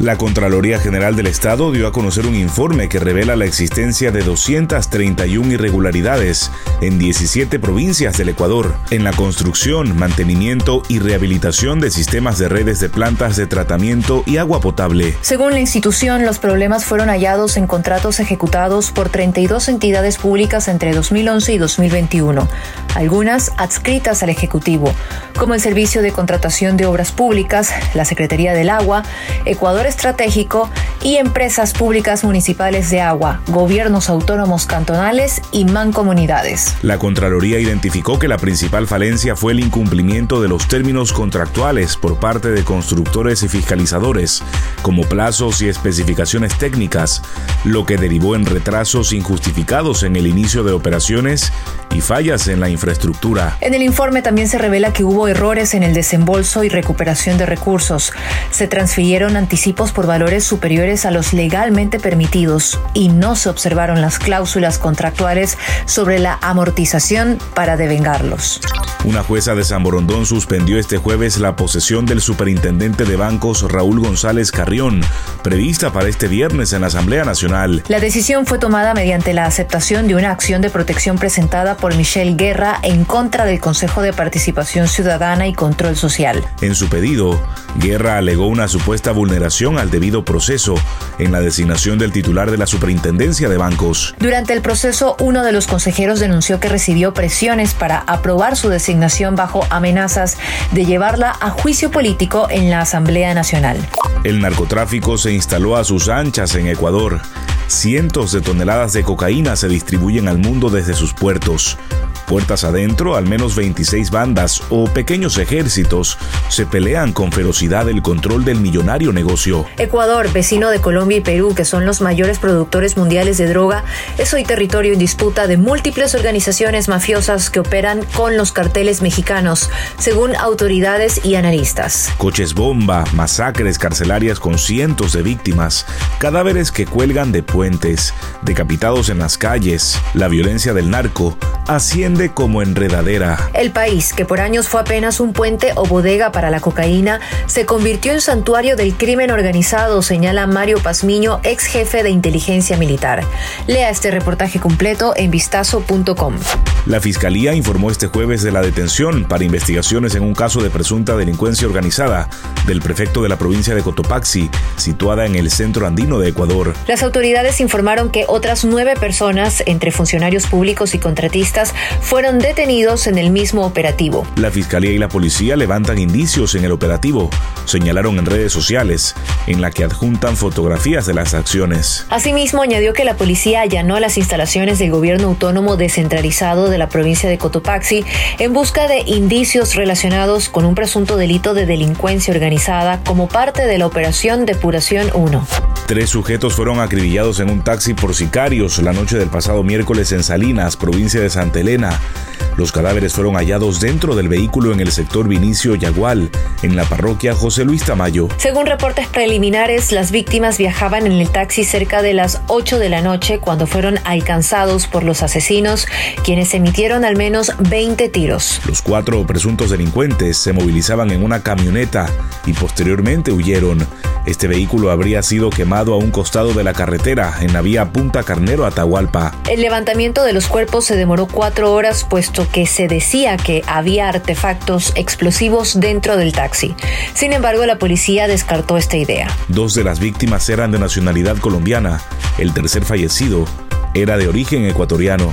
La Contraloría General del Estado dio a conocer un informe que revela la existencia de 231 irregularidades en 17 provincias del Ecuador en la construcción, mantenimiento y rehabilitación de sistemas de redes de plantas de tratamiento y agua potable. Según la institución, los problemas fueron hallados en contratos ejecutados por 32 entidades públicas entre 2011 y 2021, algunas adscritas al Ejecutivo, como el Servicio de Contratación de Obras Públicas, la Secretaría del Agua, Ecuador estratégico y empresas públicas municipales de agua, gobiernos autónomos cantonales y mancomunidades. La Contraloría identificó que la principal falencia fue el incumplimiento de los términos contractuales por parte de constructores y fiscalizadores, como plazos y especificaciones técnicas, lo que derivó en retrasos injustificados en el inicio de operaciones y fallas en la infraestructura. En el informe también se revela que hubo errores en el desembolso y recuperación de recursos. Se transfirieron anticipos por valores superiores a los legalmente permitidos y no se observaron las cláusulas contractuales sobre la amortización para devengarlos. Una jueza de San Borondón suspendió este jueves la posesión del superintendente de bancos Raúl González Carrión, prevista para este viernes en la Asamblea Nacional. La decisión fue tomada mediante la aceptación de una acción de protección presentada por Michelle Guerra en contra del Consejo de Participación Ciudadana y Control Social. En su pedido, Guerra alegó una supuesta vulneración al debido proceso en la designación del titular de la Superintendencia de Bancos. Durante el proceso, uno de los consejeros denunció que recibió presiones para aprobar su designación bajo amenazas de llevarla a juicio político en la Asamblea Nacional. El narcotráfico se instaló a sus anchas en Ecuador. Cientos de toneladas de cocaína se distribuyen al mundo desde sus puertos. Puertas adentro, al menos 26 bandas o pequeños ejércitos se pelean con ferocidad el control del millonario negocio. Ecuador, vecino de Colombia y Perú, que son los mayores productores mundiales de droga, es hoy territorio en disputa de múltiples organizaciones mafiosas que operan con los carteles mexicanos, según autoridades y analistas. Coches bomba, masacres carcelarias con cientos de víctimas, cadáveres que cuelgan de puentes, decapitados en las calles, la violencia del narco, como enredadera. El país, que por años fue apenas un puente o bodega para la cocaína, se convirtió en santuario del crimen organizado, señala Mario Pazmiño, ex jefe de inteligencia militar. Lea este reportaje completo en vistazo.com. La Fiscalía informó este jueves de la detención para investigaciones en un caso de presunta delincuencia organizada del prefecto de la provincia de Cotopaxi, situada en el centro andino de Ecuador. Las autoridades informaron que otras nueve personas, entre funcionarios públicos y contratistas, fueron detenidos en el mismo operativo. La Fiscalía y la Policía levantan indicios en el operativo, señalaron en redes sociales, en la que adjuntan fotografías de las acciones. Asimismo, añadió que la policía allanó las instalaciones del gobierno autónomo descentralizado de la provincia de Cotopaxi en busca de indicios relacionados con un presunto delito de delincuencia organizada como parte de la operación Depuración 1. Tres sujetos fueron acribillados en un taxi por sicarios la noche del pasado miércoles en Salinas, provincia de Santa Elena. Los cadáveres fueron hallados dentro del vehículo en el sector Vinicio Yagual, en la parroquia José Luis Tamayo. Según reportes preliminares, las víctimas viajaban en el taxi cerca de las 8 de la noche cuando fueron alcanzados por los asesinos, quienes emitieron al menos 20 tiros. Los cuatro presuntos delincuentes se movilizaban en una camioneta y posteriormente huyeron. Este vehículo habría sido quemado a un costado de la carretera en la vía Punta Carnero Atahualpa. El levantamiento de los cuerpos se demoró cuatro horas puesto que se decía que había artefactos explosivos dentro del taxi. Sin embargo, la policía descartó esta idea. Dos de las víctimas eran de nacionalidad colombiana. El tercer fallecido era de origen ecuatoriano.